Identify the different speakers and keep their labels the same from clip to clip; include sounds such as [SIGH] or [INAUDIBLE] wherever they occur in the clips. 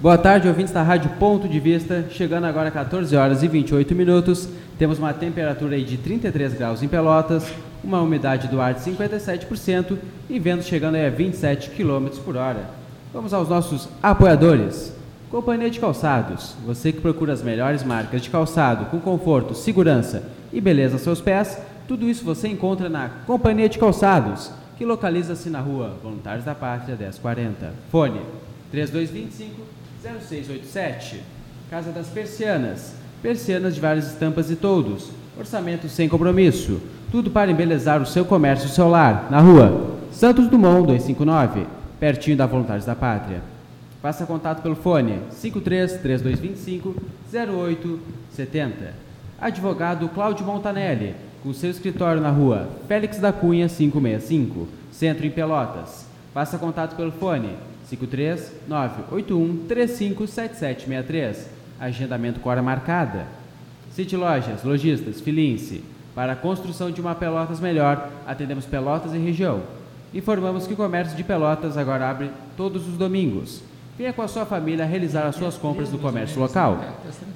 Speaker 1: Boa tarde, ouvintes da Rádio Ponto de Vista. Chegando agora 14 horas e 28 minutos. Temos uma temperatura de 33 graus em Pelotas, uma umidade do ar de 57% e vento chegando a 27 km por hora. Vamos aos nossos apoiadores. Companhia de Calçados. Você que procura as melhores marcas de calçado com conforto, segurança e beleza aos seus pés, tudo isso você encontra na Companhia de Calçados, que localiza-se na rua Voluntários da Pátria 1040. Fone 3225 0687. Casa das Persianas. Persianas de várias estampas e todos. Orçamento sem compromisso. Tudo para embelezar o seu comércio celular. Na rua Santos Dumont 259, pertinho da Voluntários da Pátria. Faça contato pelo fone 53 3225 0870. Advogado Cláudio Montanelli, com seu escritório na rua Félix da Cunha 565, Centro em Pelotas. Faça contato pelo fone 53 981 357763. Agendamento com hora marcada. City Lojas, Lojistas, Filince. Para a construção de uma Pelotas melhor, atendemos Pelotas e região. Informamos que o comércio de Pelotas agora abre todos os domingos. Venha com a sua família realizar as suas compras no comércio local.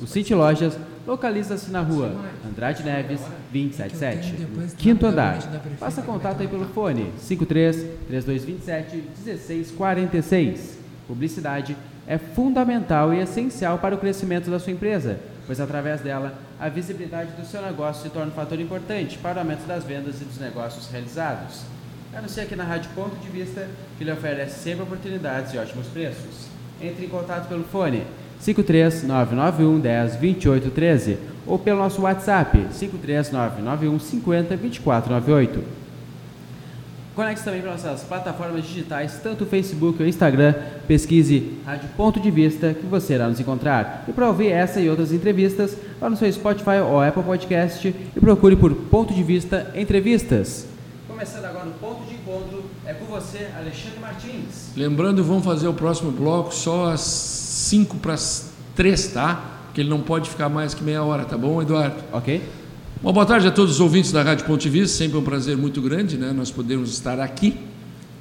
Speaker 1: O City Lojas localiza-se na rua Andrade Neves, 277, quinto andar. Faça contato aí pelo fone 53 3227 1646. Publicidade é fundamental e essencial para o crescimento da sua empresa, pois através dela a visibilidade do seu negócio se torna um fator importante para o aumento das vendas e dos negócios realizados. Anuncie aqui na Rádio Ponto de Vista, que lhe oferece sempre oportunidades e ótimos preços. Entre em contato pelo fone 53991 10 28 13 ou pelo nosso WhatsApp 53991 50 24 98. Conecte também para nossas plataformas digitais, tanto o Facebook ou Instagram. Pesquise Rádio Ponto de Vista que você irá nos encontrar. E para ouvir essa e outras entrevistas, vá no seu Spotify ou Apple Podcast e procure por Ponto de Vista Entrevistas. Começando agora o ponto de encontro, você, Alexandre Martins.
Speaker 2: Lembrando, vamos fazer o próximo bloco só às 5 para as 3, tá? Porque ele não pode ficar mais que meia hora, tá bom, Eduardo?
Speaker 1: Ok?
Speaker 2: Bom, boa tarde a todos os ouvintes da Rádio Ponto de Vista, sempre um prazer muito grande, né? Nós podemos estar aqui.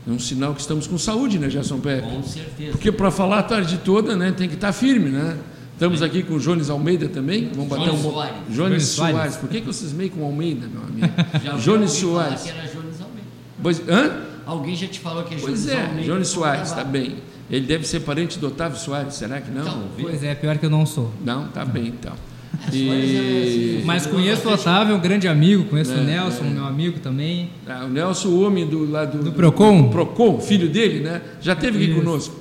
Speaker 2: É um sinal que estamos com saúde, né, Gerson Pepe?
Speaker 3: Com certeza.
Speaker 2: Porque para falar a tarde toda, né, tem que estar firme, né? Estamos aqui com o Jones Almeida também. Vamos bater
Speaker 3: Jones
Speaker 2: um
Speaker 3: Soares.
Speaker 2: Jones
Speaker 1: Jones
Speaker 2: Soares.
Speaker 1: Soares.
Speaker 2: Por que, que vocês meio com Almeida, meu amigo? [LAUGHS]
Speaker 3: Já
Speaker 2: Jones
Speaker 3: ouvi falar
Speaker 2: Soares.
Speaker 3: que era Jones Almeida.
Speaker 2: Pois, hã?
Speaker 3: Alguém já te falou que é
Speaker 2: Pois
Speaker 3: Jones
Speaker 2: é,
Speaker 3: Almeida?
Speaker 2: Jones
Speaker 3: Vamos
Speaker 2: Soares,
Speaker 3: gravar.
Speaker 2: tá bem. Ele deve ser parente do Otávio Soares, será que não?
Speaker 3: Então.
Speaker 4: Pois é, pior que eu não sou.
Speaker 2: Não, tá bem então.
Speaker 3: É assim,
Speaker 4: Mas
Speaker 3: figurou
Speaker 4: conheço o Otávio, é um grande amigo, conheço
Speaker 2: É,
Speaker 4: o Nelson,
Speaker 2: é.
Speaker 4: meu amigo também.
Speaker 2: Ah, o Nelson, o homem do lado
Speaker 4: Do Procon?
Speaker 2: do Procon, filho dele, né? Já esteve aqui
Speaker 4: Isso.
Speaker 2: conosco.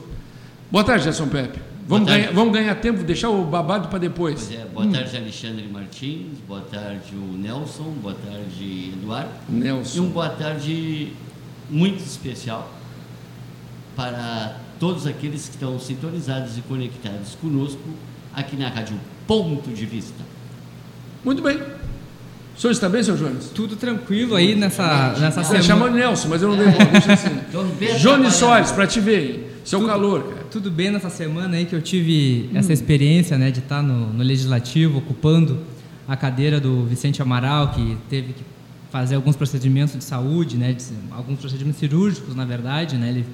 Speaker 2: Boa tarde, Gerson Pepe. Vamos, ganhar, vamos ganhar tempo, deixar o babado para depois.
Speaker 3: Pois é, boa tarde, Alexandre Martins. Boa tarde, o Nelson. Boa tarde, Eduardo. E
Speaker 2: Nelson.
Speaker 3: um boa tarde muito especial para todos aqueles que estão sintonizados e conectados conosco aqui na Rádio Ponto de Vista.
Speaker 2: Muito bem. O senhor está bem, seu Jones?
Speaker 4: Tudo tranquilo aí nessa, nessa
Speaker 2: Você chamou
Speaker 4: semana.
Speaker 2: de Nelson, mas eu não dei bola, assim. [LAUGHS] Jones. Soares, para te ver. Seu calor, cara.
Speaker 4: Tudo bem nessa semana aí que eu tive essa experiência né, de estar no, no Legislativo, ocupando a cadeira do Vicente Amaral, que teve que fazer alguns procedimentos de saúde, né, de- alguns procedimentos cirúrgicos, na verdade. Né, ele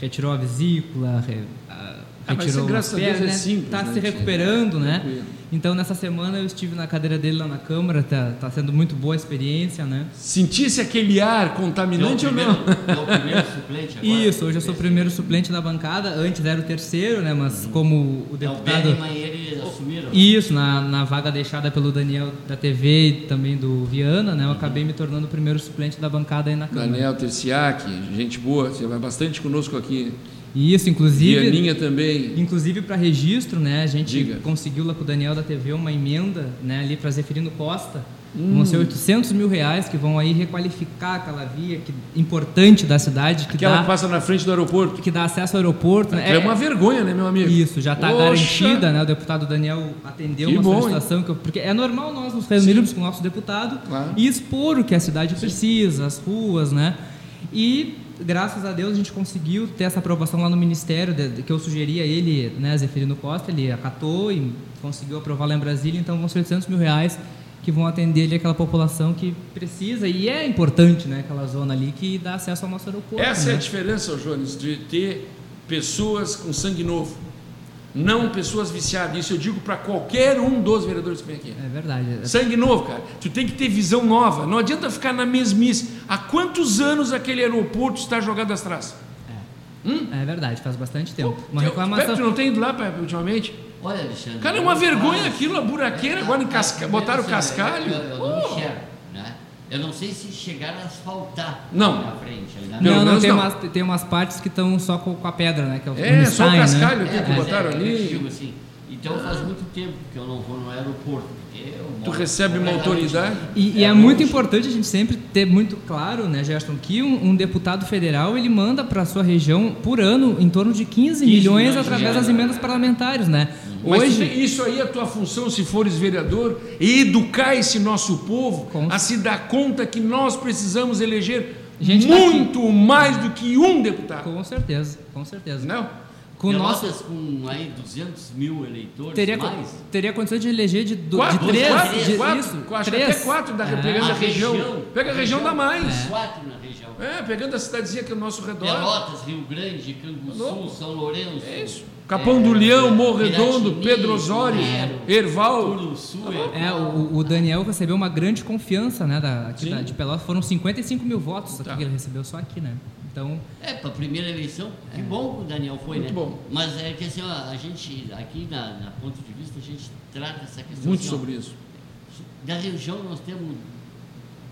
Speaker 4: retirou a vesícula, re- a-
Speaker 2: Ah, mas
Speaker 4: retirou
Speaker 2: graças
Speaker 4: uma
Speaker 2: a Deus,
Speaker 4: perna,
Speaker 2: é
Speaker 4: né,
Speaker 2: simples,
Speaker 4: Tá
Speaker 2: né,
Speaker 4: se
Speaker 2: tia?
Speaker 4: recuperando, né?
Speaker 2: Tranquilo.
Speaker 4: Então nessa semana eu estive na cadeira dele lá na Câmara, tá, tá sendo muito boa a experiência, né?
Speaker 2: Sentisse aquele ar
Speaker 3: É o
Speaker 2: contaminante ou
Speaker 3: primeiro,
Speaker 2: não?
Speaker 3: é o primeiro suplente agora?
Speaker 4: Isso, hoje eu sou o primeiro suplente da bancada, antes era o terceiro, né? Mas como o
Speaker 3: É o assumiram.
Speaker 4: Isso, na, na vaga deixada pelo Daniel da TV e também do Viana, né? Eu acabei me tornando o primeiro suplente da bancada aí na Câmara.
Speaker 2: Daniel Terciac, gente boa, você vai bastante conosco aqui.
Speaker 4: Isso, inclusive.
Speaker 2: Vianinha também.
Speaker 4: Inclusive para registro, né? A gente
Speaker 2: Diga.
Speaker 4: conseguiu lá com o Daniel da TV uma emenda, né? Ali para Zeferino Costa.
Speaker 2: Hum.
Speaker 4: Vão ser 800 mil reais que vão aí requalificar aquela via que, importante da cidade que
Speaker 2: Aquela
Speaker 4: dá,
Speaker 2: que passa na frente do aeroporto.
Speaker 4: que dá acesso ao aeroporto. né?
Speaker 2: É, uma vergonha, né, meu amigo?
Speaker 4: Isso, já está garantida, né? O deputado Daniel atendeu
Speaker 2: Que
Speaker 4: uma
Speaker 2: bom,
Speaker 4: solicitação, que porque é normal nós nos reunirmos com o nosso deputado
Speaker 2: Claro.
Speaker 4: e expor o que a cidade precisa, as ruas, né? E graças a Deus a gente conseguiu ter essa aprovação lá no Ministério, que eu sugeri a ele, né, Zeferino Costa, ele acatou e conseguiu aprovar lá em Brasília, então vão ser 800 mil reais que vão atender ali aquela população que precisa e é importante, né, aquela zona ali que dá acesso ao nosso aeroporto.
Speaker 2: Essa é
Speaker 4: né?
Speaker 2: a diferença, ô Jones, de ter pessoas com sangue novo. Não pessoas viciadas. Isso eu digo para qualquer um dos vereadores que vem aqui.
Speaker 4: É verdade.
Speaker 2: Sangue novo, cara. Tu tem que ter visão nova. Não adianta ficar na mesmice. Há quantos anos aquele aeroporto está jogado às traças?
Speaker 4: É verdade, faz bastante tempo. Uma
Speaker 2: Tu-
Speaker 4: reclamação.
Speaker 2: Tu não tem ido lá Pepe, ultimamente?
Speaker 3: Olha, Alexandre.
Speaker 2: Cara, é uma
Speaker 3: eu
Speaker 2: vergonha
Speaker 3: faço-
Speaker 2: aquilo, a buraqueira, agora em casca...
Speaker 3: É,
Speaker 2: botaram
Speaker 3: assim,
Speaker 2: cascalho.
Speaker 3: Eu, eu não
Speaker 2: Pô.
Speaker 3: enxergo, né? Eu não sei se chegaram a asfaltar
Speaker 2: Não.
Speaker 3: na frente. ali na
Speaker 4: Não, não, tem,
Speaker 2: não.
Speaker 4: Umas, tem umas partes que estão só com, com a pedra, né? Que é o
Speaker 2: É, só o
Speaker 4: Unstein,
Speaker 2: cascalho
Speaker 4: né?
Speaker 2: aqui que
Speaker 3: mas
Speaker 2: botaram
Speaker 3: é, eu
Speaker 2: ali.
Speaker 3: digo assim, então faz muito tempo que eu não vou no aeroporto.
Speaker 2: Tu recebe uma autoridade.
Speaker 4: E, e é, muito importante a gente sempre ter muito claro, né, Gerson, que um, um deputado federal ele manda para sua região por ano em torno de 15,
Speaker 3: 15
Speaker 4: milhões através das emendas parlamentares, né?
Speaker 2: Mas
Speaker 4: Hoje,
Speaker 2: isso aí é a tua função, se fores vereador, é educar esse nosso povo
Speaker 4: Com-
Speaker 2: a se dar conta que nós precisamos eleger
Speaker 4: Gente
Speaker 2: muito mais do que um deputado.
Speaker 4: com certeza, com certeza.
Speaker 2: Não?
Speaker 4: Com o
Speaker 3: Pelotas com aí 200 mil eleitores,
Speaker 4: teria
Speaker 3: mais.
Speaker 4: teria condição de eleger de, do,
Speaker 2: Quatro,
Speaker 4: de três,
Speaker 2: quatro,
Speaker 4: de,
Speaker 2: quatro,
Speaker 4: isso,
Speaker 2: acho que
Speaker 4: três.
Speaker 2: até quatro da,
Speaker 4: É.
Speaker 2: pegando a,
Speaker 3: A
Speaker 2: região.
Speaker 3: região.
Speaker 2: Pega a região, dá mais.
Speaker 3: Quatro na região.
Speaker 2: É, pegando a cidadezinha que é ao nosso redor.
Speaker 3: Pelotas, Rio Grande, Canguçu,
Speaker 2: Louco.
Speaker 3: São Lourenço.
Speaker 2: É isso. Capão do Leão, Morro Redondo,
Speaker 3: Piratini,
Speaker 2: Pedro Osório, Erval.
Speaker 3: Turuçu,
Speaker 4: É, o, o Daniel recebeu uma grande confiança, né, da, da- de Pelotas. Foram 55 mil votos
Speaker 2: Tá.
Speaker 4: aqui que ele recebeu só aqui, né? Então,
Speaker 3: É, para a primeira eleição, que bom que o Daniel foi,
Speaker 2: Muito
Speaker 3: né?
Speaker 2: bom.
Speaker 3: Mas é que assim, ó, a gente, aqui na, na ponto de vista, a gente trata essa questão.
Speaker 2: Muito
Speaker 3: assim, ó,
Speaker 2: sobre isso.
Speaker 3: Da região nós temos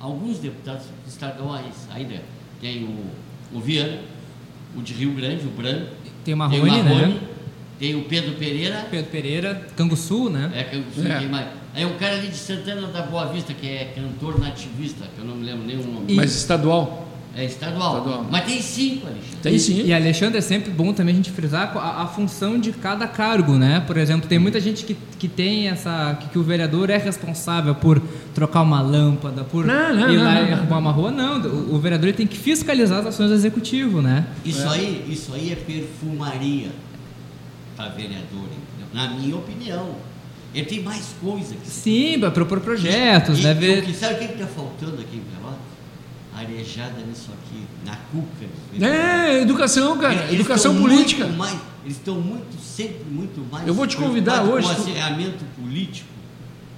Speaker 3: alguns deputados estaduais ainda. Tem o, o Viana, o de Rio Grande, o Branco.
Speaker 4: tem o
Speaker 3: tem o
Speaker 4: Marrone,
Speaker 3: Marrone,
Speaker 4: né?
Speaker 3: tem o Pedro Pereira.
Speaker 4: Pedro Pereira, Canguçu, né?
Speaker 3: É, sei
Speaker 2: É.
Speaker 3: quem mais. Aí um cara ali de Santana da Boa Vista, que é cantor nativista, que eu não me lembro nem o nome.
Speaker 2: Mas estadual.
Speaker 3: É estadual.
Speaker 2: Estadual.
Speaker 3: Mas tem cinco, Alexandre.
Speaker 2: Tem
Speaker 4: e,
Speaker 2: sim.
Speaker 4: E Alexandre, é sempre bom também a gente frisar a, a função de cada cargo, né? Por exemplo, tem muita gente que, que tem essa. Que, que o vereador é responsável por trocar uma lâmpada, por
Speaker 2: Não, não,
Speaker 4: ir
Speaker 2: não,
Speaker 4: lá
Speaker 2: não,
Speaker 4: e arrumar uma rua. Não, o, o vereador tem que fiscalizar as ações do executivo, né?
Speaker 3: Isso, aí, isso aí é perfumaria para vereador, entendeu? na minha opinião. Ele tem mais coisa que.
Speaker 4: Sim, para propor projetos,
Speaker 3: E-
Speaker 4: deve.
Speaker 3: e Sabe o que está faltando aqui em Pelotas? Arejada nisso aqui, na cuca.
Speaker 2: É, educação, cara.
Speaker 3: Eles
Speaker 2: educação política.
Speaker 3: mais- eles estão muito, sempre muito mais.
Speaker 2: Eu vou te convidar hoje,
Speaker 3: Com o acirramento político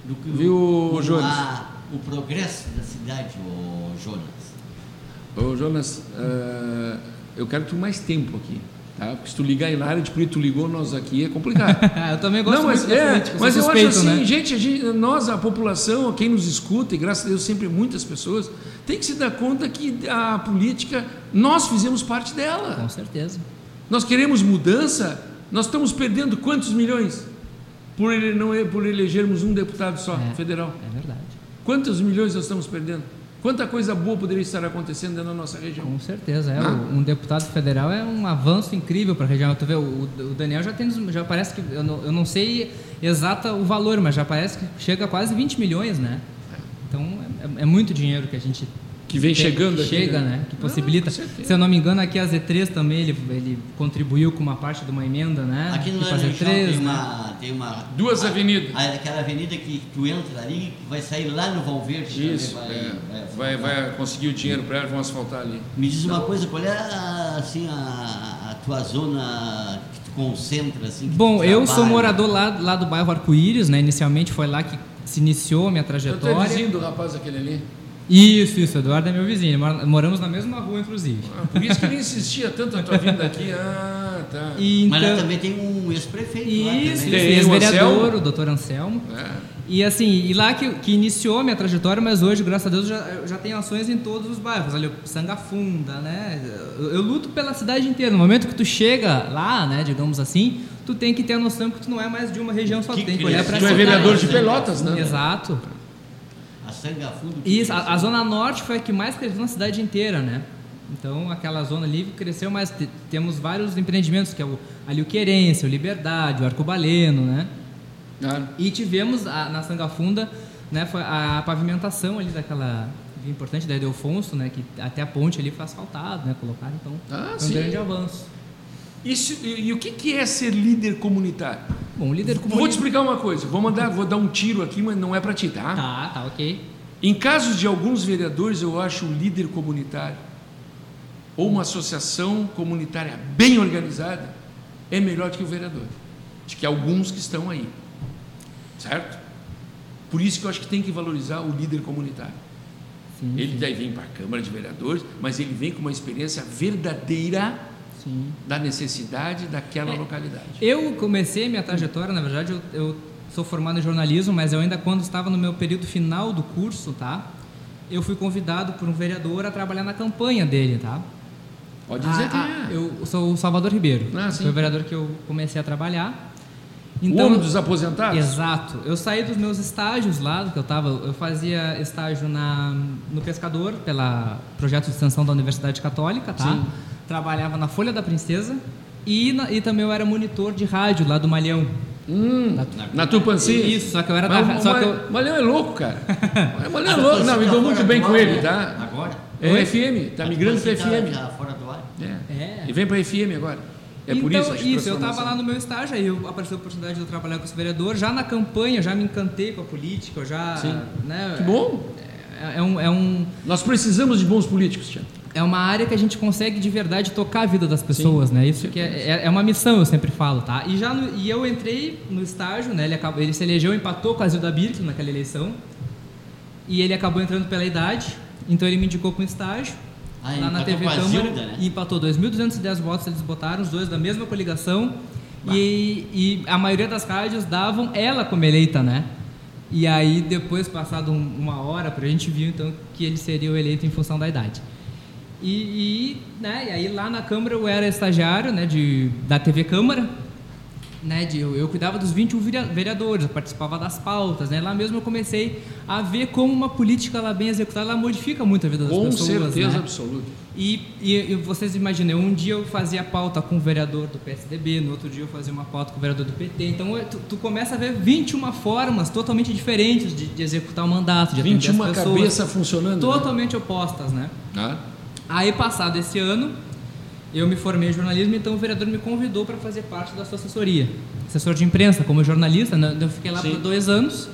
Speaker 3: do que
Speaker 2: Viu,
Speaker 3: com
Speaker 2: Jones?
Speaker 3: a- o progresso da cidade, ô Jonas.
Speaker 2: Ô, Jonas, eh, eu quero tu mais tempo aqui. Tá? Porque se tu ligar aí na área de política, tu ligou nós aqui, é complicado. [LAUGHS]
Speaker 4: eu também gosto
Speaker 2: Não, mas,
Speaker 4: muito
Speaker 2: é,
Speaker 4: política,
Speaker 2: mas
Speaker 4: sou
Speaker 2: eu acho
Speaker 4: suspeito,
Speaker 2: assim,
Speaker 4: né?
Speaker 2: gente, a gente- nós, a população, quem nos escuta, e graças a Deus sempre muitas pessoas, tem que se dar conta que a política, nós fizemos parte dela.
Speaker 4: Com certeza.
Speaker 2: Nós queremos mudança, nós estamos perdendo quantos milhões por, ele, não, por elegermos um deputado só,
Speaker 4: É.
Speaker 2: federal?
Speaker 4: É verdade.
Speaker 2: Quantos milhões nós estamos perdendo? Quanta coisa boa poderia estar acontecendo dentro da nossa região?
Speaker 4: Com certeza. É,
Speaker 2: Ah.
Speaker 4: um deputado federal é um avanço incrível para a região. Tu vê, o, o Daniel já tem, já parece que, eu não, eu não sei exata o valor, mas já parece que chega a quase 20 milhões, né? Então é, é muito dinheiro que a gente
Speaker 2: Que vem chegando
Speaker 4: que
Speaker 2: aqui,
Speaker 4: chega,
Speaker 2: né?
Speaker 4: né? Que possibilita.
Speaker 2: com certeza.
Speaker 4: Se eu não me engano, aqui a Z3 também ele, ele contribuiu com uma parte de uma emenda, né?
Speaker 3: Aqui no Laranjal
Speaker 4: Z3,
Speaker 3: tem
Speaker 4: né?
Speaker 3: uma, tem uma.
Speaker 2: Duas
Speaker 3: a-
Speaker 2: avenidas.
Speaker 3: Aquela avenida que tu entra ali, que vai sair lá no Valverde.
Speaker 2: Isso,
Speaker 3: também
Speaker 2: é,
Speaker 3: vai,
Speaker 2: vai, vai conseguir o dinheiro para ela, vão asfaltar ali.
Speaker 3: Me diz uma coisa, qual é a, assim, a, a tua zona que tu concentra? Assim, que
Speaker 4: Bom,
Speaker 3: tu
Speaker 4: eu sou morador lá, lá do bairro Arco-Íris, né? Inicialmente foi lá que se iniciou a minha
Speaker 2: Eu tô
Speaker 4: trajetória.
Speaker 2: vizinho do rapaz aquele ali.
Speaker 4: Isso, isso, Eduardo é meu vizinho. mora- Moramos na mesma rua, inclusive.
Speaker 2: Ah, por isso que ele insistia tanto na tua vinda aqui. Ah, tá.
Speaker 4: E
Speaker 3: Mas lá
Speaker 4: então,
Speaker 3: também tem um ex-prefeito lá
Speaker 4: isso,
Speaker 3: também.
Speaker 2: Tem o
Speaker 4: ex-vereador, o doutor Anselmo.
Speaker 2: É.
Speaker 4: E assim, e lá que, que iniciou a minha trajetória, mas hoje, graças a Deus, já, eu já tenho ações em todos os bairros. Ali, Sangafunda, né? Eu, eu luto pela cidade inteira. No momento que tu chega lá, né, digamos assim, tu tem que ter a noção que tu não é mais de uma região só.
Speaker 3: Que
Speaker 4: tu tem que olhar pra
Speaker 2: Tu é vereador de Pelotas, né?
Speaker 4: Exato.
Speaker 3: A Sangafundo. que
Speaker 4: Isso, a, a Zona Norte foi a que mais cresceu na cidade inteira, né? Então, aquela zona ali cresceu mais. Te- Temos vários empreendimentos, que é o, ali o Querência, o Liberdade, o Arcobaleno, né?
Speaker 2: Ah,
Speaker 4: E tivemos a- na Sangafunda, né, a pavimentação ali daquela importante da Edelfonso, né, que até a ponte ali foi asfaltada, né, colocaram, então
Speaker 2: Ah,
Speaker 4: foi um
Speaker 2: sim.
Speaker 4: grande avanço.
Speaker 2: Isso, e, e o que, que é ser líder comunitário?
Speaker 4: Bom, líder
Speaker 2: Vou te explicar uma coisa. Vou, mandar, vou dar um tiro aqui, mas não é para ti, tá?
Speaker 4: Tá, tá, ok.
Speaker 2: Em casos de alguns vereadores, eu acho o líder comunitário ou uma associação comunitária bem organizada é melhor do que o vereador. de que alguns que estão aí. Certo? Por isso que eu acho que tem que valorizar o líder comunitário.
Speaker 4: Sim,
Speaker 2: Ele daí vem para a Câmara de Vereadores, mas ele vem com uma experiência verdadeira
Speaker 4: sim.
Speaker 2: da necessidade daquela
Speaker 4: É.
Speaker 2: localidade.
Speaker 4: Eu comecei minha trajetória, na verdade, eu, eu sou formado em jornalismo, mas eu ainda quando estava no meu período final do curso, tá? Eu fui convidado por um vereador a trabalhar na campanha dele, tá?
Speaker 2: Pode dizer
Speaker 4: Ah,
Speaker 2: quem
Speaker 4: ah,
Speaker 2: é.
Speaker 4: Eu sou o Salvador Ribeiro.
Speaker 2: Ah, sim.
Speaker 4: Foi o vereador que eu comecei a trabalhar.
Speaker 2: o homem dos aposentados?
Speaker 4: Exato. Eu saí dos meus estágios lá, que eu tava, eu fazia estágio na no Pescador pela projeto de extensão da Universidade Católica, tá?
Speaker 2: Sim.
Speaker 4: Trabalhava na Folha da Princesa e, na- e também eu era monitor de rádio lá do Malhão.
Speaker 2: Hum, na Tupanci?
Speaker 4: Isso, só que eu era
Speaker 2: Mas
Speaker 4: da
Speaker 2: o
Speaker 4: só que eu,
Speaker 2: Malhão é louco, cara. [LAUGHS] O Malhão é louco. Não, me dou muito bem com ele, tá?
Speaker 3: Agora?
Speaker 2: É o FM, tá migrando para
Speaker 3: Tá
Speaker 2: FM.
Speaker 3: já fora do ar.
Speaker 2: É.
Speaker 4: É.
Speaker 2: E vem para FM agora. É por
Speaker 4: então,
Speaker 2: isso a
Speaker 4: isso, eu estava lá no meu estágio, aí eu apareceu a oportunidade de eu trabalhar com esse vereador. Já na campanha, já me encantei com a política, eu já.
Speaker 2: Sim.
Speaker 4: Né,
Speaker 2: Que bom.
Speaker 4: É, é um, é, um,
Speaker 2: Nós precisamos de bons políticos, Tiago.
Speaker 4: É uma área que a gente consegue de verdade tocar a vida das pessoas, né? Isso que é, é, é uma missão, eu sempre falo, tá? E, já no- e eu entrei no estágio, né? Ele, acabou, ele se elegeu, empatou com a Zilda Birk naquela eleição. E ele acabou entrando pela idade, então ele me indicou para um estágio.
Speaker 3: Ah,
Speaker 4: lá na TV Câmara
Speaker 3: Zilda, né?
Speaker 4: e empatou 2.210 votos, eles botaram, os dois da mesma coligação. E, e a maioria das rádios davam ela como eleita, né? E aí, depois, passado um- uma hora, a gente viu então que ele seria o eleito em função da idade. E, e, né, e aí lá na Câmara eu era estagiário né, de, da TV Câmara, né, de, eu, eu cuidava dos 21 verea- vereadores, eu participava das pautas, né, lá mesmo eu comecei a ver como uma política lá bem executada, ela modifica muito a vida das
Speaker 2: Com
Speaker 4: pessoas.
Speaker 2: certeza
Speaker 4: né?
Speaker 2: absoluta.
Speaker 4: E, e, e vocês imaginam, um dia eu fazia pauta com o vereador do PSDB, no outro dia eu fazia uma pauta com o vereador do PT. Então eu- tu, tu começa a ver 21 formas totalmente diferentes de, de executar o mandato, de atender
Speaker 2: 21
Speaker 4: as pessoas.
Speaker 2: cabeça funcionando. né?
Speaker 4: Totalmente opostas, né?
Speaker 2: Ah,
Speaker 4: Aí, passado esse ano, eu me formei em jornalismo, então o vereador me convidou para fazer parte da sua assessoria. Assessor de imprensa, como jornalista, né? eu fiquei lá
Speaker 2: Sim.
Speaker 4: por dois anos.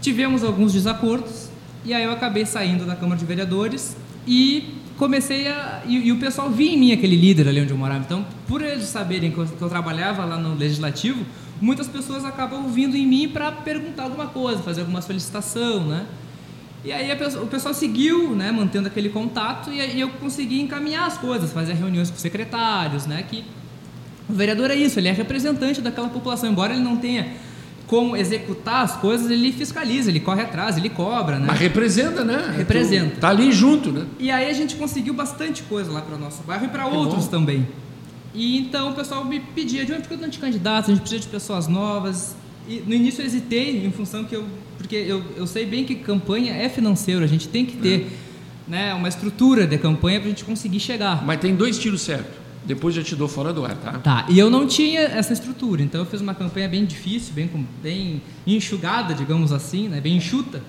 Speaker 4: Tivemos alguns desacordos, e aí eu acabei saindo da Câmara de Vereadores e comecei a. E, e o pessoal via em mim aquele líder ali onde eu morava. Então, por eles saberem que eu, que eu trabalhava lá no Legislativo, muitas pessoas acabam vindo em mim para perguntar alguma coisa, fazer alguma solicitação, né? E aí pessoa- o pessoal seguiu, né, mantendo aquele contato e aí eu consegui encaminhar as coisas, fazer reuniões com secretários, né, que o vereador é isso, ele é representante daquela população, embora ele não tenha como executar as coisas, ele fiscaliza, ele corre atrás, ele cobra, né?
Speaker 2: mas representa, né?
Speaker 4: Representa.
Speaker 2: Tu Tá ali junto, né?
Speaker 4: E aí a gente conseguiu bastante coisa lá para o nosso bairro e para
Speaker 2: Que
Speaker 4: outros
Speaker 2: bom.
Speaker 4: também. E então o pessoal me pedia, de onde porque eu candidatos, a gente precisa de pessoas novas. E no início eu hesitei em função que eu porque eu, eu sei bem que campanha é financeiro, a gente tem que ter né, uma estrutura de campanha para a gente conseguir chegar.
Speaker 2: Mas tem dois tiros certos. Depois eu te dou fora do ar, tá?
Speaker 4: Tá, e eu não tinha essa estrutura, então eu fiz uma campanha bem difícil, bem, bem enxugada, digamos assim, né, bem enxuta.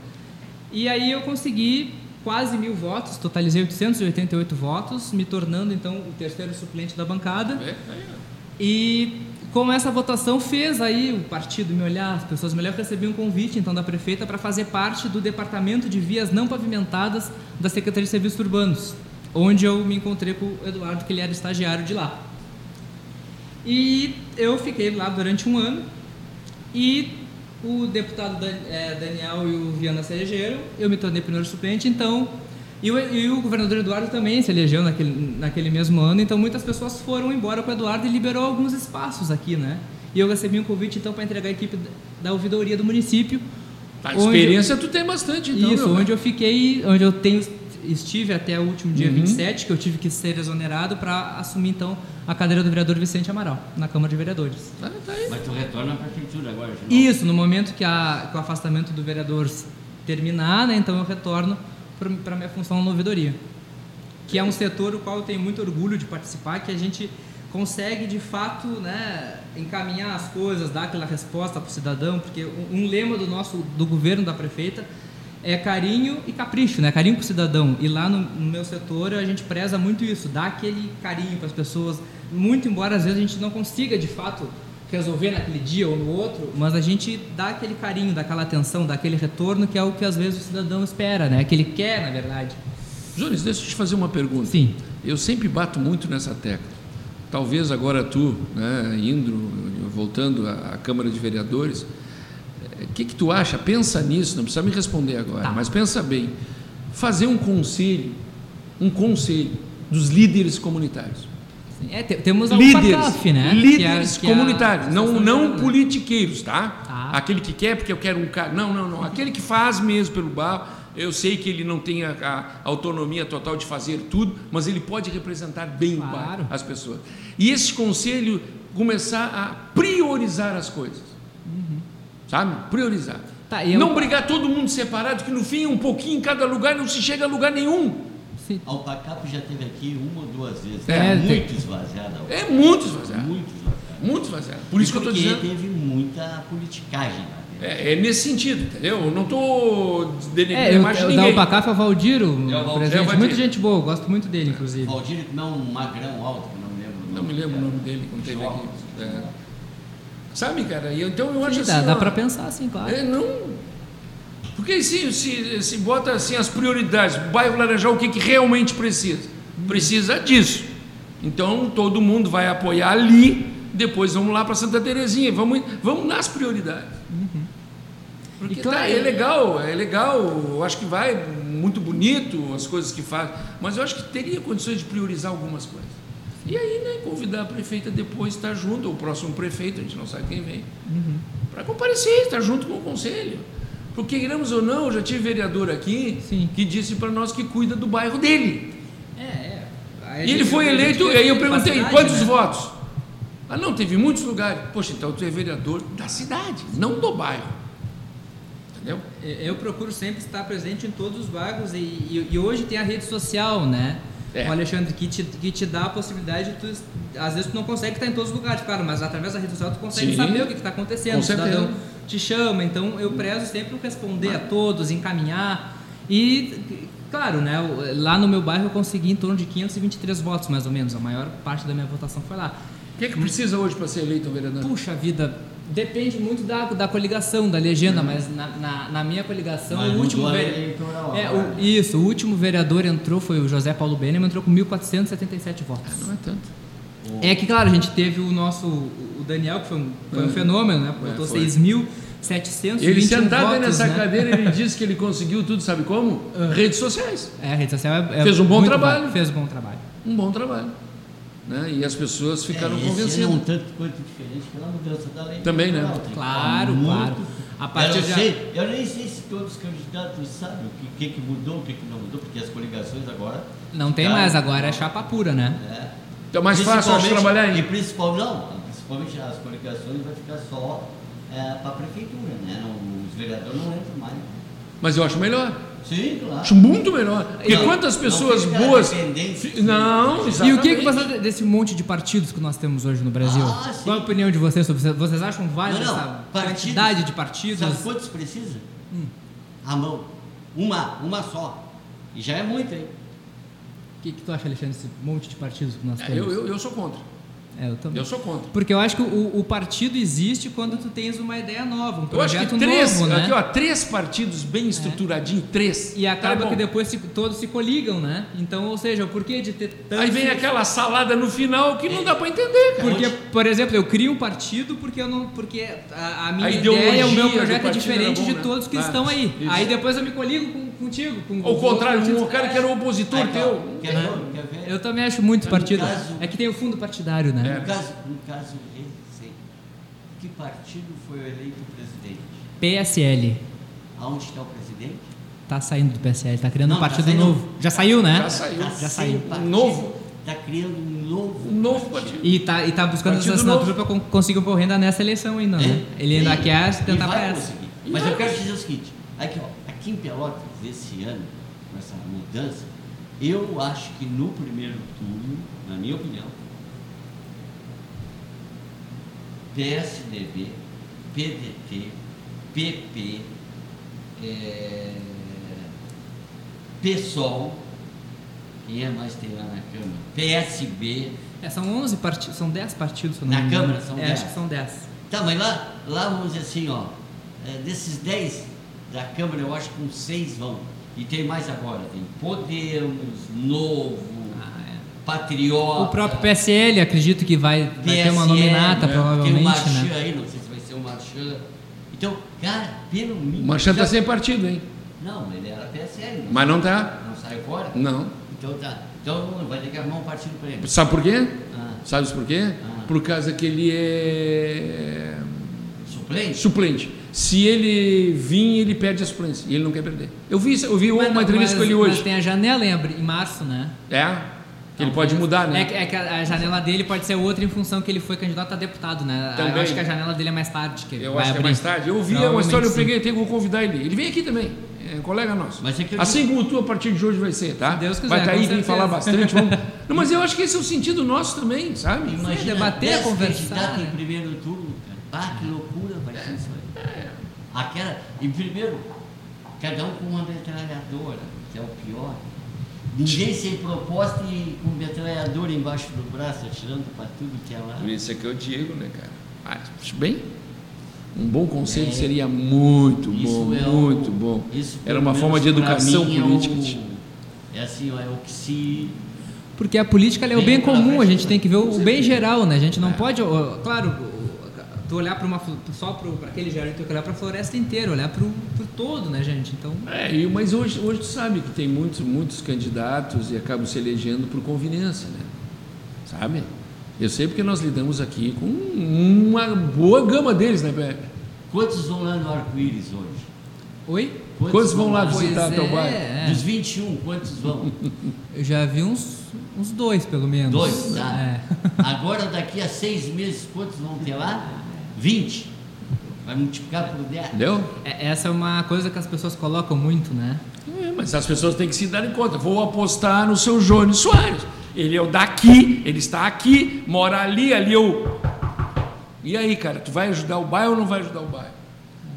Speaker 4: E aí eu consegui quase mil votos, totalizei 888 votos, me tornando então o terceiro suplente da bancada.
Speaker 2: É, é.
Speaker 4: E com essa votação fez aí o partido me olhar, as pessoas me olhar, recebi um convite então da prefeita para fazer parte do departamento de vias não pavimentadas da Secretaria de Serviços Urbanos, onde eu me encontrei com o Eduardo, que ele era estagiário de lá. E eu fiquei lá durante um ano e o deputado eh, Daniel e o Viana elegeram, eu me tornei primeiro suplente, então e o, e o governador Eduardo também se elegeu naquele, naquele mesmo ano, então muitas pessoas foram embora com o Eduardo e liberou alguns espaços aqui, né? E eu recebi um convite então para entregar a equipe da ouvidoria do município.
Speaker 2: Tá,
Speaker 4: onde-
Speaker 2: experiência tu tem bastante, então.
Speaker 4: isso, onde eu fiquei, onde eu tenho estive até o último dia
Speaker 2: Uhum.
Speaker 4: 27, que eu tive que ser exonerado para assumir então a cadeira do vereador Vicente Amaral na Câmara de Vereadores.
Speaker 2: Tá, tá aí.
Speaker 3: Mas tu retorna à prefeitura agora, de novo.
Speaker 4: Isso, no momento que, a, que o afastamento do vereador terminar, né, então eu retorno para minha função na ouvidoria. Que é um setor o qual eu tenho muito orgulho de participar, que a gente consegue de fato né, encaminhar as coisas, dar aquela resposta para o cidadão, porque um, lema do nosso do governo da prefeita é carinho e capricho, né? Carinho para o cidadão. E lá no, no meu setor a gente preza muito isso, dar aquele carinho para as pessoas, muito embora às vezes a gente não consiga de fato resolver naquele dia ou no outro, mas a gente dá aquele carinho, dá aquela atenção, dá aquele retorno que é o que às vezes o cidadão espera, né? Que ele quer, na verdade.
Speaker 2: Jones, deixa eu te fazer uma pergunta.
Speaker 4: Sim.
Speaker 2: Eu sempre bato muito nessa tecla. talvez agora tu, né, indo, voltando à, Câmara de Vereadores, o que, que tu acha? Pensa nisso, não precisa me responder agora,
Speaker 4: Tá.
Speaker 2: mas pensa bem. Fazer um conselho, um conselho dos líderes comunitários.
Speaker 4: É, te- temos
Speaker 2: líderes,
Speaker 4: UPACAF, né?
Speaker 2: líderes
Speaker 4: Que é- que é
Speaker 2: comunitários, não, não politiqueiros, tá?
Speaker 4: Tá.
Speaker 2: Aquele que quer porque eu quero um cara. Não, não, não. Aquele que faz mesmo pelo bairro. Eu sei que ele não tem a, a autonomia total de fazer tudo, mas ele pode representar bem o
Speaker 4: Claro.
Speaker 2: bairro, as pessoas. E esse conselho começar a priorizar as coisas. Sabe? Priorizar.
Speaker 4: Tá, eu-
Speaker 2: não brigar todo mundo separado, que no fim um pouquinho em cada lugar não se chega a lugar nenhum.
Speaker 4: Sim.
Speaker 3: A Alpacap já teve aqui uma ou duas vezes.
Speaker 2: É,
Speaker 3: muito
Speaker 4: tem-
Speaker 3: esvaziada.
Speaker 2: É muito esvaziado.
Speaker 3: Muito esvaziada.
Speaker 2: Muito esvaziado. Por isso que eu estou dizendo.
Speaker 3: teve muita politicagem lá.
Speaker 2: É, é nesse sentido, entendeu? Eu não estou denegrindo
Speaker 4: É, eu,
Speaker 2: de
Speaker 4: eu da
Speaker 2: ninguém.
Speaker 4: UPACAF é o Valdiro,
Speaker 3: É o
Speaker 4: o.
Speaker 2: É o Valdir.
Speaker 4: Muita gente boa, gosto muito dele, inclusive.
Speaker 3: Valdir, que não é um magrão alto, que eu não me lembro. o
Speaker 2: Não me lembro o nome dele quando teve aqui. É. Sabe, cara? Então eu acho
Speaker 4: Sim,
Speaker 2: assim.
Speaker 4: dá, dá
Speaker 2: ó,
Speaker 4: pra pensar, sim, claro.
Speaker 2: É, não. Porque se, se, se bota assim as prioridades, o bairro Laranjal, o que, que realmente precisa? Precisa disso. Então todo mundo vai apoiar ali, depois vamos lá para Santa Terezinha, vamos, vamos nas prioridades. Porque
Speaker 4: E claro,
Speaker 2: tá, é legal, é legal, eu acho que vai muito bonito as coisas que faz, mas eu acho que teria condições de priorizar algumas coisas. E aí, né, convidar a prefeita depois estar junto, ou o próximo prefeito, a gente não sabe quem vem, para comparecer, estar junto com o conselho. Porque, queremos ou não, eu já tive vereador aqui
Speaker 4: Sim.
Speaker 2: que disse para nós que cuida do bairro dele.
Speaker 4: É, é. Aí
Speaker 2: E ele foi eleito, e aí eu perguntei,
Speaker 4: cidade,
Speaker 2: quantos
Speaker 4: né?
Speaker 2: votos? Ah, não, teve muitos lugares. Poxa, então tu é vereador da cidade, não do bairro. Entendeu?
Speaker 4: Eu procuro sempre estar presente em todos os bairros e, e- e hoje tem a rede social, né?
Speaker 2: É.
Speaker 4: O Alexandre, que te, que te dá a possibilidade de tu. Às vezes tu não consegue estar em todos os lugares, claro, mas através da rede social tu consegue
Speaker 2: Sim.
Speaker 4: saber o que está acontecendo.
Speaker 2: Com
Speaker 4: cidadão
Speaker 2: certeza.
Speaker 4: Te chama, então eu prezo sempre responder a todos, encaminhar. E, claro, né? Lá no meu bairro eu consegui em torno de 523 votos, mais ou menos. A maior parte da minha votação foi lá.
Speaker 2: O que, é que precisa hoje para ser eleito um vereador?
Speaker 4: Puxa vida, depende muito da, da coligação, da legenda, mas na, na, na minha coligação,
Speaker 3: Mas
Speaker 4: o último vereador. É, o, isso, o último vereador entrou foi o José Paulo Benem, entrou com 1.477 votos.
Speaker 2: Não é tanto.
Speaker 4: É que, claro, a gente teve o nosso, o Daniel, que foi um, foi um
Speaker 2: É.
Speaker 4: fenômeno, né? Botou
Speaker 2: É, foi.
Speaker 4: 6.721
Speaker 2: Ele sentado aí
Speaker 4: votos,
Speaker 2: nessa
Speaker 4: né?
Speaker 2: cadeira, ele [LAUGHS] disse que ele conseguiu tudo, sabe como? Redes sociais.
Speaker 4: É, a rede social é, é
Speaker 2: Fez um bom
Speaker 4: muito
Speaker 2: trabalho.
Speaker 4: bom, Fez um bom trabalho.
Speaker 2: Um bom trabalho. Né? E as pessoas ficaram
Speaker 3: é,
Speaker 2: convencidas.
Speaker 3: é um tanto quanto diferente pela mudança da lei.
Speaker 2: Também, né?
Speaker 4: Claro,
Speaker 3: falar
Speaker 4: claro. A partir
Speaker 3: eu,
Speaker 4: de-
Speaker 3: não sei, eu nem sei se todos os candidatos sabem o que, que, que mudou, o que, que não mudou, porque as coligações agora.
Speaker 4: Não tem mais, agora é chapa pura, né?
Speaker 3: É.
Speaker 2: Então é mais fácil, trabalhar
Speaker 3: E
Speaker 2: em.
Speaker 3: principal, não, principalmente as coligações vai ficar só para a prefeitura, né? Não, os vereadores não entram mais.
Speaker 2: Mas eu acho melhor.
Speaker 3: Sim, claro.
Speaker 2: Acho muito melhor. Porque
Speaker 3: Não,
Speaker 2: quantas
Speaker 3: não
Speaker 2: pessoas
Speaker 3: fica
Speaker 2: boas. Não,
Speaker 4: E
Speaker 2: exatamente.
Speaker 4: o que, que você acha desse monte de partidos que nós temos hoje no Brasil?
Speaker 3: Ah, sim.
Speaker 4: Qual a opinião de vocês sobre isso? Vocês acham válida
Speaker 3: Não, não,
Speaker 4: essa
Speaker 3: partidos-
Speaker 4: quantidade de partidos?
Speaker 3: Sabe quantos precisa?
Speaker 2: Hum.
Speaker 3: A mão. Uma, uma só. E já é muito, hein?
Speaker 4: O que, que tu acha, Alexandre, desse monte de partidos que nós
Speaker 2: É,
Speaker 4: temos?
Speaker 2: eu, eu, eu sou contra.
Speaker 4: É, eu também.
Speaker 2: Eu sou contra.
Speaker 4: Porque eu acho que o, o partido existe quando tu tens uma ideia nova, um
Speaker 2: Eu acho
Speaker 4: projeto
Speaker 2: três,
Speaker 4: novo, né?
Speaker 2: aqui, ó, três partidos bem estruturadinhos, três.
Speaker 4: E acaba
Speaker 2: Tá
Speaker 4: que depois se- todos se coligam, né? Então, ou seja, o porquê de ter tantos...
Speaker 2: Aí vem aquela salada no final que não dá para entender, cara.
Speaker 4: Porque, por exemplo, eu crio um partido porque eu não, porque a, a minha
Speaker 2: A
Speaker 4: ideia, o meu projeto é diferente
Speaker 2: bom,
Speaker 4: de
Speaker 2: né?
Speaker 4: todos que
Speaker 2: Ah,
Speaker 4: estão aí.
Speaker 2: isso.
Speaker 4: Aí depois eu me coligo com, contigo, com
Speaker 2: Ao contrário,
Speaker 4: outros
Speaker 2: um cara que era opositor
Speaker 3: Aí,
Speaker 2: teu.
Speaker 3: Quer ver? Quer ver?
Speaker 4: Eu também acho muito partido.
Speaker 3: caso-
Speaker 4: É que tem o fundo partidário, né?
Speaker 3: No caso, no caso recente, que partido foi eleito presidente?
Speaker 4: PSL.
Speaker 3: Aonde está o presidente?
Speaker 4: Tá saindo do PSL, tá criando
Speaker 3: Não,
Speaker 4: um
Speaker 3: tá
Speaker 4: partido
Speaker 3: saindo-
Speaker 4: novo. Já saiu, né?
Speaker 2: Já saiu.
Speaker 3: Tá
Speaker 4: Já saiu.
Speaker 3: partido,
Speaker 2: Novo.
Speaker 3: Está criando um novo,
Speaker 2: Um novo partido.
Speaker 4: E tá, e tá buscando
Speaker 2: Partido
Speaker 4: essa assinatura
Speaker 2: novo.
Speaker 4: para conseguir concorrer ainda nessa eleição ainda, né?
Speaker 3: É.
Speaker 4: Ele ainda
Speaker 3: E-
Speaker 4: quer tentar para essa.
Speaker 3: Mas eu quero dizer o seguinte: aqui, ó, aqui em Pelotas, esse ano, com essa mudança, eu acho que no primeiro turno, na minha opinião, PSDB, PDT, PP, é, PSOL, quem é mais tem lá na Câmara? PSB,
Speaker 4: É, são 11 partidos, são 10 partidos,
Speaker 3: Na. Câmara são
Speaker 4: é,
Speaker 3: 10.
Speaker 4: acho que são 10.
Speaker 3: Tá, mas lá, lá vamos dizer assim, ó, é, desses 10 da Câmara, eu acho que uns 6 vão. E tem mais agora, tem Podemos, Novo,
Speaker 4: Ah, é.
Speaker 3: patriota.
Speaker 4: O próprio PSL, acredito que vai, vai ter uma
Speaker 3: PSL,
Speaker 4: nominata,
Speaker 3: né?
Speaker 4: provavelmente,
Speaker 3: Tem o Marchand
Speaker 4: né?
Speaker 3: aí, não sei se vai ser o Marchand. Então, cara, pelo mínimo.
Speaker 2: O Marchand está sem partido, hein?
Speaker 3: Não, ele era PSL. Não,
Speaker 2: Mas não tá.
Speaker 3: não saiu fora?
Speaker 2: Não.
Speaker 3: Então tá. Então vai ter que arrumar um partido para ele.
Speaker 2: Sabe por quê?
Speaker 3: Ah,
Speaker 2: Sabe por quê?
Speaker 3: Ah.
Speaker 2: Por causa que ele é
Speaker 3: suplente?
Speaker 2: suplente. Se ele vir, ele perde a suplência. E ele não quer perder. Eu vi, eu vi uma
Speaker 4: Mas-
Speaker 2: entrevista
Speaker 4: mas-
Speaker 2: com ele
Speaker 4: Mas
Speaker 2: hoje.
Speaker 4: tem a janela em, em março, né?
Speaker 2: É? Que ele pode mudar, né?
Speaker 4: É, que- é que a janela dele pode ser outra em função que ele foi candidato a deputado, né?
Speaker 2: Também.
Speaker 4: Eu acho que a janela dele é mais tarde. Que
Speaker 2: Eu acho que é
Speaker 4: abrir.
Speaker 2: mais tarde. Eu vi uma
Speaker 4: Provavelmente
Speaker 2: história, eu peguei, tenho que convidar ele. Ele vem aqui também. É um colega nosso.
Speaker 3: Mas é
Speaker 2: assim como tu, a partir de hoje vai ser, tá?
Speaker 4: Se Deus quiser,
Speaker 2: vai estar
Speaker 4: com
Speaker 2: aí, vem falar bastante. Vamos... [LAUGHS] Não, mas eu acho que esse é o sentido nosso também, sabe?
Speaker 3: Imagina
Speaker 4: debater,
Speaker 3: 10
Speaker 4: conversar, né?
Speaker 3: em primeiro turno, cara. Ah, que loucura vai ser isso. Aquela, em primeiro, cada um com uma metralhadora, que é o pior. Ninguém sem proposta e com metralhadora embaixo do braço, atirando para tudo que é lá.
Speaker 2: Por isso é que eu digo, né, cara? Ah, bem. Um bom conselho
Speaker 3: É.
Speaker 2: seria muito
Speaker 3: Isso
Speaker 2: bom,
Speaker 3: é o-
Speaker 2: muito bom.
Speaker 3: isso,
Speaker 2: Era uma forma de educação
Speaker 3: mim, é o-
Speaker 2: política.
Speaker 3: É assim, ó, é o que se
Speaker 4: Porque a política ela é o
Speaker 3: Bem
Speaker 4: comum, a gente tem que ver o bem geral, né? A gente não
Speaker 2: É.
Speaker 4: pode, claro, tu olhar para uma só para aquele jardim, tem que olhar para a floresta inteira, olhar para o todo, né, gente? Então,
Speaker 2: É, e- mas hoje, hoje tu sabe que tem muitos, muitos candidatos e acabam se elegendo por conveniência, né? Sabe? Eu sei porque nós lidamos aqui com uma boa gama deles, né, Pepe?
Speaker 3: Quantos vão lá no arco-íris hoje?
Speaker 4: oi?
Speaker 2: Quantos vão lá
Speaker 3: Pois
Speaker 2: visitar teu
Speaker 4: é,
Speaker 2: bairro?
Speaker 4: é.
Speaker 3: Dos 21, quantos vão? [LAUGHS]
Speaker 4: Eu já vi uns, uns dois, pelo menos.
Speaker 3: Dois, tá?
Speaker 4: É. [LAUGHS]
Speaker 3: Agora, daqui a seis meses, quantos vão ter lá? 20. Vai multiplicar por 10.
Speaker 2: Entendeu?
Speaker 4: É, Essa é uma coisa que as pessoas colocam muito, né?
Speaker 2: É, mas as pessoas têm que se dar em conta. Vou apostar no seu Jones Soares. Ele é o daqui, ele está aqui, mora ali, ali eu. E aí, cara, tu vai ajudar o bairro ou não vai ajudar o bairro?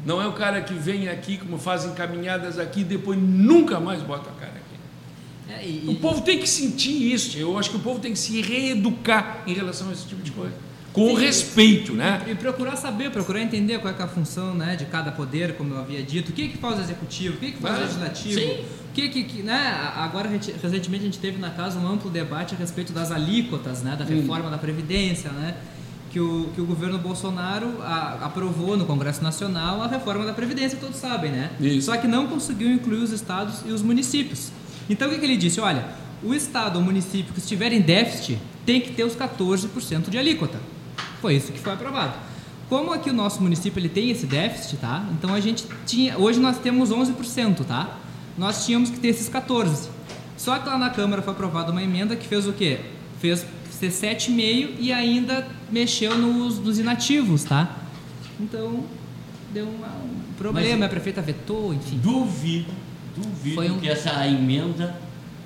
Speaker 2: Não é o cara que vem aqui, como fazem caminhadas aqui, e depois nunca mais bota a cara aqui.
Speaker 4: É, e-
Speaker 2: O povo tem que sentir isso. Eu acho que o povo tem que se reeducar em relação a esse tipo de coisa. Com respeito, né?
Speaker 4: E procurar saber, procurar entender qual é, é a função né, de cada poder, como eu havia dito, o que que faz o executivo, o que que faz
Speaker 2: Ah,
Speaker 4: o legislativo,
Speaker 2: sim.
Speaker 4: o que que, que, né, agora recentemente a gente teve na casa um amplo debate a respeito das alíquotas, né, da
Speaker 2: Hum.
Speaker 4: reforma da previdência, né, que o, que o governo Bolsonaro a- aprovou no Congresso Nacional a reforma da previdência, todos sabem, né?
Speaker 2: Isso.
Speaker 4: Só que não conseguiu incluir os estados e os municípios. Então o que, que ele disse? Olha, o estado ou município que estiver em déficit tem que ter os 14% de alíquota. Foi isso que foi aprovado. Como aqui o nosso município ele tem esse déficit, tá? Então a gente tinha, hoje nós temos 11%, tá? Nós tínhamos que ter esses 14. Só que lá na Câmara foi aprovada uma emenda que fez o quê? Fez ser 7,5 e ainda mexeu nos, nos inativos, tá? Então deu uma- um problema,
Speaker 3: Mas-
Speaker 4: a prefeita vetou, enfim.
Speaker 3: Duvido, duvido
Speaker 4: um-
Speaker 3: que essa emenda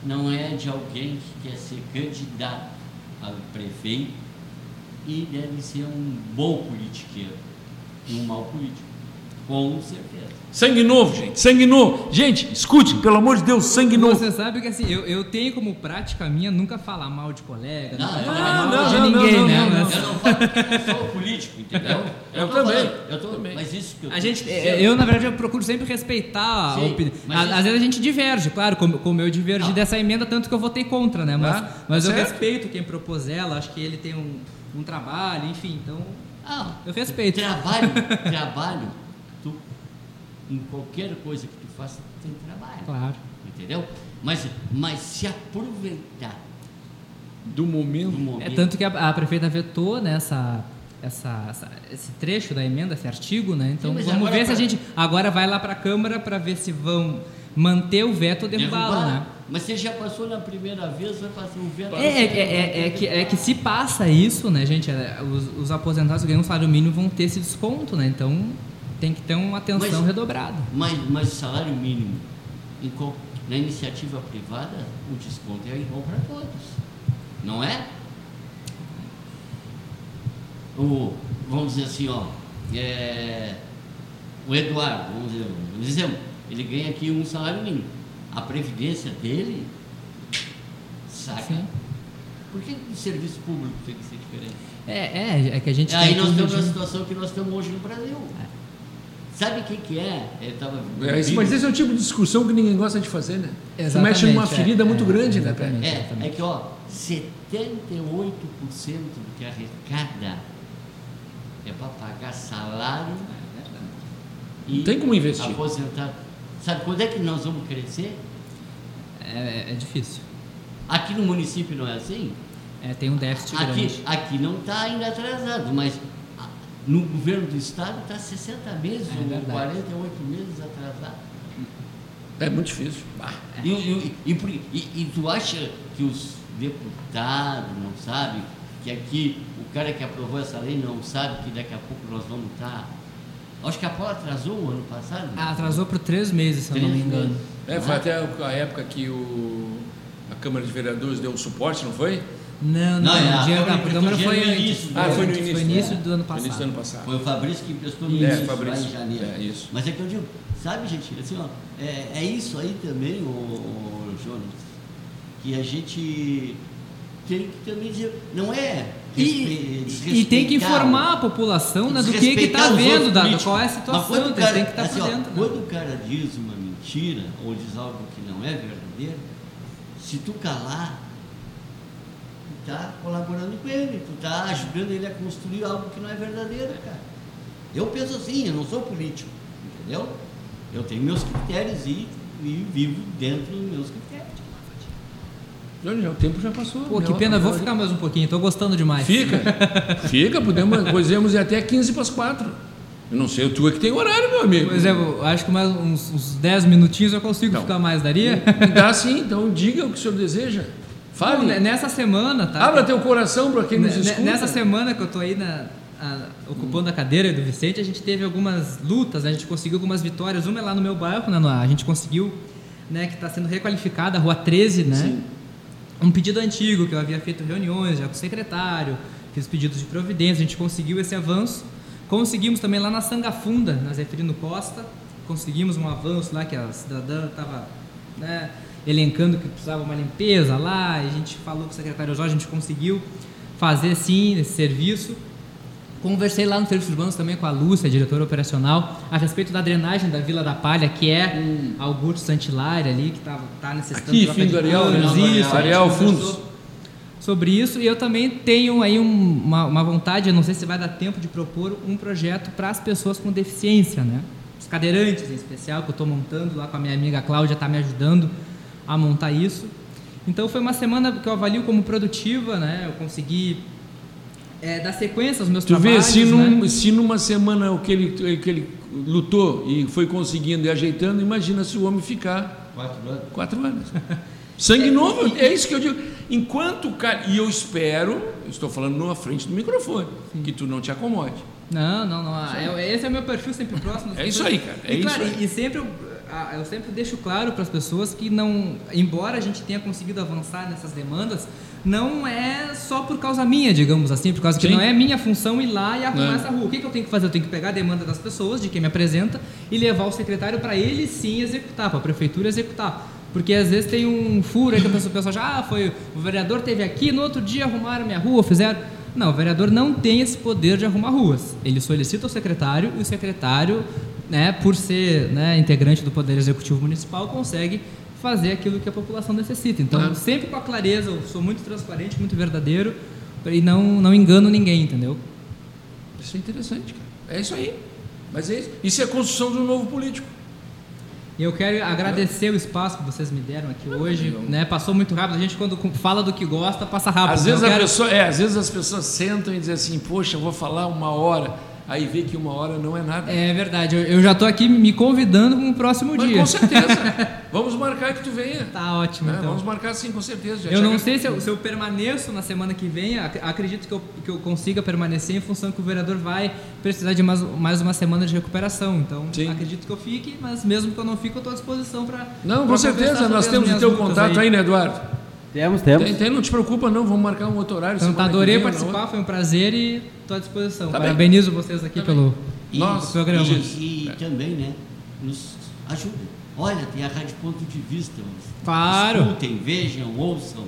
Speaker 3: não é de alguém que quer ser candidato a prefeito e deve ser um bom politiqueiro e um mau político. Com certeza.
Speaker 2: Sangue novo, gente. Sangue novo. Gente, escute, pelo amor de Deus, sangue novo.
Speaker 4: Você sabe que assim, eu, eu tenho como prática minha nunca falar mal de colega,
Speaker 3: Não, não,
Speaker 4: falar
Speaker 3: não,
Speaker 4: mal
Speaker 3: não,
Speaker 4: de
Speaker 2: não,
Speaker 4: ninguém,
Speaker 2: não,
Speaker 4: né?
Speaker 2: não,
Speaker 4: Mas-
Speaker 3: Eu não falo porque eu sou político, entendeu?
Speaker 2: Eu
Speaker 3: tô
Speaker 2: também,
Speaker 3: falando, eu tô,
Speaker 2: também.
Speaker 3: Mas isso que eu
Speaker 4: A gente,
Speaker 3: dizendo-
Speaker 4: eu, na verdade, eu procuro sempre respeitar a
Speaker 3: Sim,
Speaker 4: opinião.
Speaker 3: mas
Speaker 4: Às
Speaker 3: isso-
Speaker 4: às vezes a gente diverge, claro, como, como eu divergi
Speaker 3: Não.
Speaker 4: dessa emenda, tanto que eu votei contra, né? Mas,
Speaker 2: Ah,
Speaker 4: mas eu
Speaker 2: certo.
Speaker 4: respeito quem propôs ela, acho que ele tem um, um trabalho, enfim, então
Speaker 3: Ah,
Speaker 4: eu respeito.
Speaker 3: Trabalho, [LAUGHS] trabalho, tu, em qualquer coisa que tu faça, tu tem trabalho.
Speaker 4: Claro.
Speaker 3: Entendeu? Mas, mas se aproveitar
Speaker 2: Do
Speaker 3: do
Speaker 2: momento.
Speaker 3: momento.
Speaker 4: É tanto que a, a prefeita vetou nessa, essa, essa- esse trecho da emenda, esse artigo, né? Então
Speaker 3: Sim,
Speaker 4: vamos ver se a
Speaker 3: pra-
Speaker 4: gente agora vai lá para a Câmara para ver se vão manter o veto ou derrubá-lo, né?
Speaker 3: Mas você já passou na primeira vez, vai passar um veto.
Speaker 4: É, é, é, é que, é que se passa isso, né, gente? é, Os, os aposentados que ganham um salário mínimo vão ter esse desconto, né? Então tem que ter uma atenção
Speaker 3: Mas-
Speaker 4: redobrada.
Speaker 3: Mas, mas o salário mínimo, em na iniciativa privada, o desconto é igual para todos. Não é? O, vamos dizer assim, ó, é, o Eduardo, vamos dizer, vamos dizer, ele ganha aqui um salário mínimo. A previdência dele, saca?
Speaker 4: Sim.
Speaker 3: Por que o serviço público tem que ser diferente?
Speaker 4: É, é, é que a gente
Speaker 3: Aí
Speaker 4: tem
Speaker 3: nós temos a
Speaker 4: medir-
Speaker 3: situação que nós estamos hoje no Brasil. Sabe o que, que é? Eu tava
Speaker 2: É, esse- mas esse é o tipo de discussão que ninguém gosta de fazer, né? Você mexe numa
Speaker 4: é,
Speaker 2: ferida muito
Speaker 4: é,
Speaker 2: grande, né. Pé?
Speaker 3: É, é que ó, do que arrecada é para pagar salário e
Speaker 2: Não tem como investir.
Speaker 3: aposentar. Sabe quando é que nós vamos crescer?
Speaker 4: É, é difícil.
Speaker 3: Aqui no município não é assim?
Speaker 4: É, tem um déficit
Speaker 3: Aqui,
Speaker 4: grande.
Speaker 3: aqui não está ainda atrasado, mas ah, no governo do estado está 60 meses
Speaker 4: É
Speaker 3: ou
Speaker 4: verdade.
Speaker 3: 48 meses atrasado.
Speaker 2: É muito difícil. Bah.
Speaker 3: E, e, e, e- e tu acha que os deputados não sabem que aqui o cara que aprovou essa lei não sabe que daqui a pouco nós vamos estar. Acho que a Paula atrasou o ano passado. né?
Speaker 4: Ah, atrasou por três meses, se eu não me engano.
Speaker 2: É, foi até a época que o, a Câmara de Vereadores deu o suporte, não foi?
Speaker 4: Não, não,
Speaker 3: Não, é, a
Speaker 4: o dinheiro da
Speaker 3: Câmara
Speaker 4: Câmara foi
Speaker 3: foi no início.
Speaker 2: Ah, foi no
Speaker 4: Foi
Speaker 2: início.
Speaker 4: início
Speaker 3: é.
Speaker 4: do ano
Speaker 2: No início do
Speaker 4: passado.
Speaker 2: ano passado.
Speaker 3: Foi o Fabrício que emprestou no
Speaker 2: É,
Speaker 3: início,
Speaker 2: Fabrício.
Speaker 3: lá em janeiro.
Speaker 2: É, isso.
Speaker 3: Mas é que eu digo, sabe, gente, assim, ó, é, é isso aí também, o, Jonas, que a gente tem que também dizer, não é
Speaker 4: E, e tem que informar a população né, do que está vendo, da, qual é a
Speaker 3: Mas
Speaker 4: situação,
Speaker 3: quando cara-
Speaker 4: têm que estar
Speaker 3: assim,
Speaker 4: por
Speaker 3: ó,
Speaker 4: dentro. né?
Speaker 3: Quando o cara diz uma mentira ou diz algo que não é verdadeiro, se tu calar, tu tá colaborando com ele, tu tá ajudando ele a construir algo que não é verdadeiro, cara. Eu penso assim, eu não sou político, entendeu? Eu tenho meus critérios e, e vivo dentro dos meus critérios.
Speaker 2: Olha, o tempo já passou.
Speaker 4: Pô, que pena, vou ficar mais um pouquinho, tô gostando demais.
Speaker 2: Fica, fica, podemos, podemos ir até 15 para as 4. Eu não sei, tu é que tem horário, meu amigo.
Speaker 4: Pois é, eu acho que mais uns, uns 10 minutinhos eu consigo
Speaker 2: Então.
Speaker 4: ficar mais, daria?
Speaker 2: Dá sim, então diga o que o senhor deseja. Fale.
Speaker 4: Né, nessa semana, tá?
Speaker 2: Abra teu coração para quem nos escuta.
Speaker 4: Nessa semana que eu tô aí na- a- ocupando a cadeira do Vicente, a gente teve algumas lutas, né? a gente conseguiu algumas vitórias. Uma é lá no meu bairro, né? a gente conseguiu, né, que está sendo requalificada a Rua 13, né?
Speaker 2: Sim.
Speaker 4: Um pedido antigo, que eu havia feito reuniões já com o secretário, fiz pedidos de providência, a gente conseguiu esse avanço. Conseguimos também lá na Sangafunda, na Zeferino Costa, conseguimos um avanço lá que a cidadã estava né, elencando que precisava uma limpeza lá, e a gente falou com o secretário Jorge, a gente conseguiu fazer sim esse serviço. Conversei lá no Serviço Urbanos também com a Lúcia, diretora operacional, a respeito da drenagem da Vila da Palha, que é Augusto Santilari ali, que está tá necessitando
Speaker 2: Aqui, fim do Areal, né?
Speaker 4: isso, a gente
Speaker 2: Areal
Speaker 4: conversou
Speaker 2: Fundos.
Speaker 4: sobre isso e eu também tenho aí um- uma, uma vontade, eu não sei se vai dar tempo de propor um projeto para as pessoas com deficiência, né? Os cadeirantes em especial, que eu estou montando lá com a minha amiga Cláudia, está me ajudando a montar isso. Então foi uma semana que eu avalio como produtiva, né? Eu consegui é, dar sequência aos meus
Speaker 2: Tu vê,
Speaker 4: trabalhos,
Speaker 2: se,
Speaker 4: né?
Speaker 2: num- se numa semana o que ele, que ele lutou e foi conseguindo e ajeitando, imagina se o homem ficar
Speaker 3: Quatro anos.
Speaker 2: quatro anos. Sangue [LAUGHS] novo, é isso que eu digo. Enquanto o cara. E eu espero, eu estou falando na frente do microfone, que tu não te acomode.
Speaker 4: Não, não, não. é- esse é o meu perfil sempre próximo.
Speaker 2: É isso aí, cara, é
Speaker 4: e, claro,
Speaker 2: isso aí.
Speaker 4: E, e sempre eu, ah, eu sempre deixo claro para as pessoas que não, embora a gente tenha conseguido avançar nessas demandas, não é só por causa minha, digamos assim, por causa que
Speaker 2: Sim.
Speaker 4: não é minha função ir lá e arrumar
Speaker 2: É.
Speaker 4: essa rua. O que, que eu tenho que fazer? Eu tenho que pegar a demanda das pessoas, de quem me apresenta, e levar o secretário para ele sim executar, para a prefeitura executar. Porque às vezes tem um furo aí que a pessoa, a pessoa já, ah, foi, o vereador teve aqui, no outro dia arrumaram minha rua, fizeram. Não, o vereador não tem esse poder de arrumar ruas. Ele solicita ao secretário e o secretário, né, por ser né, integrante do Poder Executivo Municipal, consegue fazer aquilo que a população necessita. Então,
Speaker 2: Claro.
Speaker 4: sempre com a clareza, eu sou muito transparente, muito verdadeiro e não, não engano ninguém, entendeu?
Speaker 2: Isso é interessante, cara. É isso aí. Mas é isso. Isso é a construção de um novo político.
Speaker 4: E eu quero agradecer o espaço que vocês me deram aqui hoje.
Speaker 2: legal.
Speaker 4: Né? Passou muito rápido. A gente, quando fala do que gosta, passa rápido.
Speaker 2: Às
Speaker 4: Então,
Speaker 2: vezes,
Speaker 4: quero-
Speaker 2: pessoa, é, às vezes as pessoas sentam e dizem assim, poxa, eu vou falar uma hora. Aí vê que uma hora não é nada.
Speaker 4: É verdade. Eu, eu já estou aqui me convidando para um próximo
Speaker 2: Mas
Speaker 4: dia.
Speaker 2: com certeza. [LAUGHS] Vamos marcar que tu venha.
Speaker 4: Tá ótimo,
Speaker 2: né?
Speaker 4: então.
Speaker 2: Vamos marcar sim, com certeza. Já
Speaker 4: Eu não sei se eu, se eu permaneço na semana que vem, ac- acredito que eu, que eu consiga permanecer em função que o vereador vai precisar de mais, mais uma semana de recuperação. Então,
Speaker 2: Sim.
Speaker 4: acredito que eu fique, mas mesmo que eu não fique, eu estou à disposição para.
Speaker 2: Não, com certeza. Nós temos o teu contato aí, né, Eduardo?
Speaker 1: Temos, temos.
Speaker 2: Tem, tem, não te preocupa, não. Vamos marcar um outro horário.
Speaker 4: Então, tá, adorei
Speaker 2: vem
Speaker 4: participar, foi um prazer e estou à disposição.
Speaker 2: Tá bem.
Speaker 4: Parabenizo vocês aqui pelo
Speaker 3: E,
Speaker 2: Nossa,
Speaker 4: programa.
Speaker 3: e, e também, né, nos ajuda. Olha, tem a Rádio Ponto de Vista.
Speaker 4: Claro.
Speaker 3: Escutem, vejam, ouçam.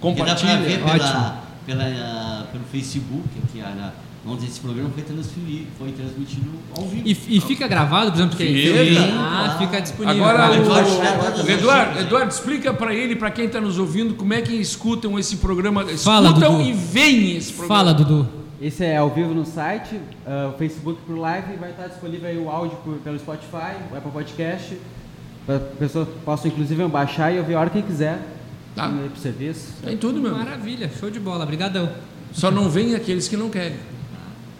Speaker 2: Compartilhem,
Speaker 3: Dá pra ver pela, pela, pelo Facebook, aqui a, Vamos dizer, esse programa foi transferido, foi transmitido ao vivo.
Speaker 4: E, e fica gravado, por exemplo, que
Speaker 2: Fica.
Speaker 4: ah, fica disponível.
Speaker 2: Agora,
Speaker 3: Ele
Speaker 2: o,
Speaker 3: as
Speaker 2: o Eduardo. Eduardo, explica para ele, para quem está nos ouvindo, como é que escutam esse programa.
Speaker 4: Fala,
Speaker 2: escutam
Speaker 4: Dudu.
Speaker 2: e veem esse programa.
Speaker 4: Fala, Dudu.
Speaker 1: Esse é ao vivo no site, o Facebook por live, vai estar disponível aí o áudio por- pelo Spotify, o Apple Podcast, para pessoas possam inclusive baixar e ouvir a hora que quiser,
Speaker 2: Tá.
Speaker 1: pro serviço.
Speaker 2: Tem tudo, meu.
Speaker 4: Maravilha, show de bola, brigadão.
Speaker 2: Só não vem aqueles que não querem.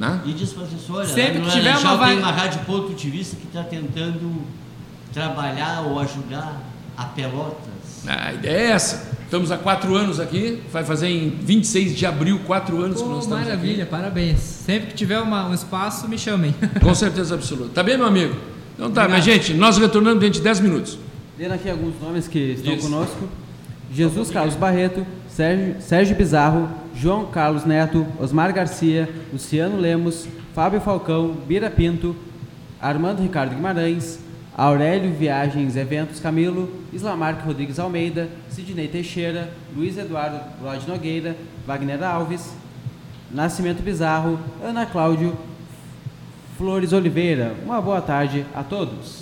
Speaker 2: Né?
Speaker 3: E diz para a assessora,
Speaker 4: Sempre que tiver
Speaker 3: Laranjal
Speaker 4: uma
Speaker 3: tem
Speaker 4: vaga-
Speaker 3: uma rádio que está tentando trabalhar ou ajudar a Pelotas.
Speaker 2: A ideia é essa. Estamos há quatro anos aqui, vai fazer em 26 de abril, quatro anos que nós
Speaker 4: Pô,
Speaker 2: estamos
Speaker 4: maravilha, parabéns. Sempre que tiver uma- um espaço, me chamem.
Speaker 2: aqui. [LAUGHS] Com certeza absoluta. Tá bem, meu amigo? Então tá,
Speaker 4: Obrigado.
Speaker 2: minha gente, nós retornamos dentro de 10 minutos.
Speaker 1: Lendo aqui alguns nomes que estão
Speaker 2: Isso.
Speaker 1: conosco. Jesus Carlos Barreto, Sérgio, Sérgio Bizarro, João Carlos Neto, Osmar Garcia, Luciano Lemos, Fábio Falcão, Bira Pinto, Armando Ricardo Guimarães, Aurélio Viagens Eventos Camilo, Islamarque Rodrigues Almeida, Sidney Teixeira, Luiz Eduardo Lode Nogueira, Wagner Alves, Nascimento Bizarro, Ana Cláudio, Flores Oliveira. Uma boa tarde a todos.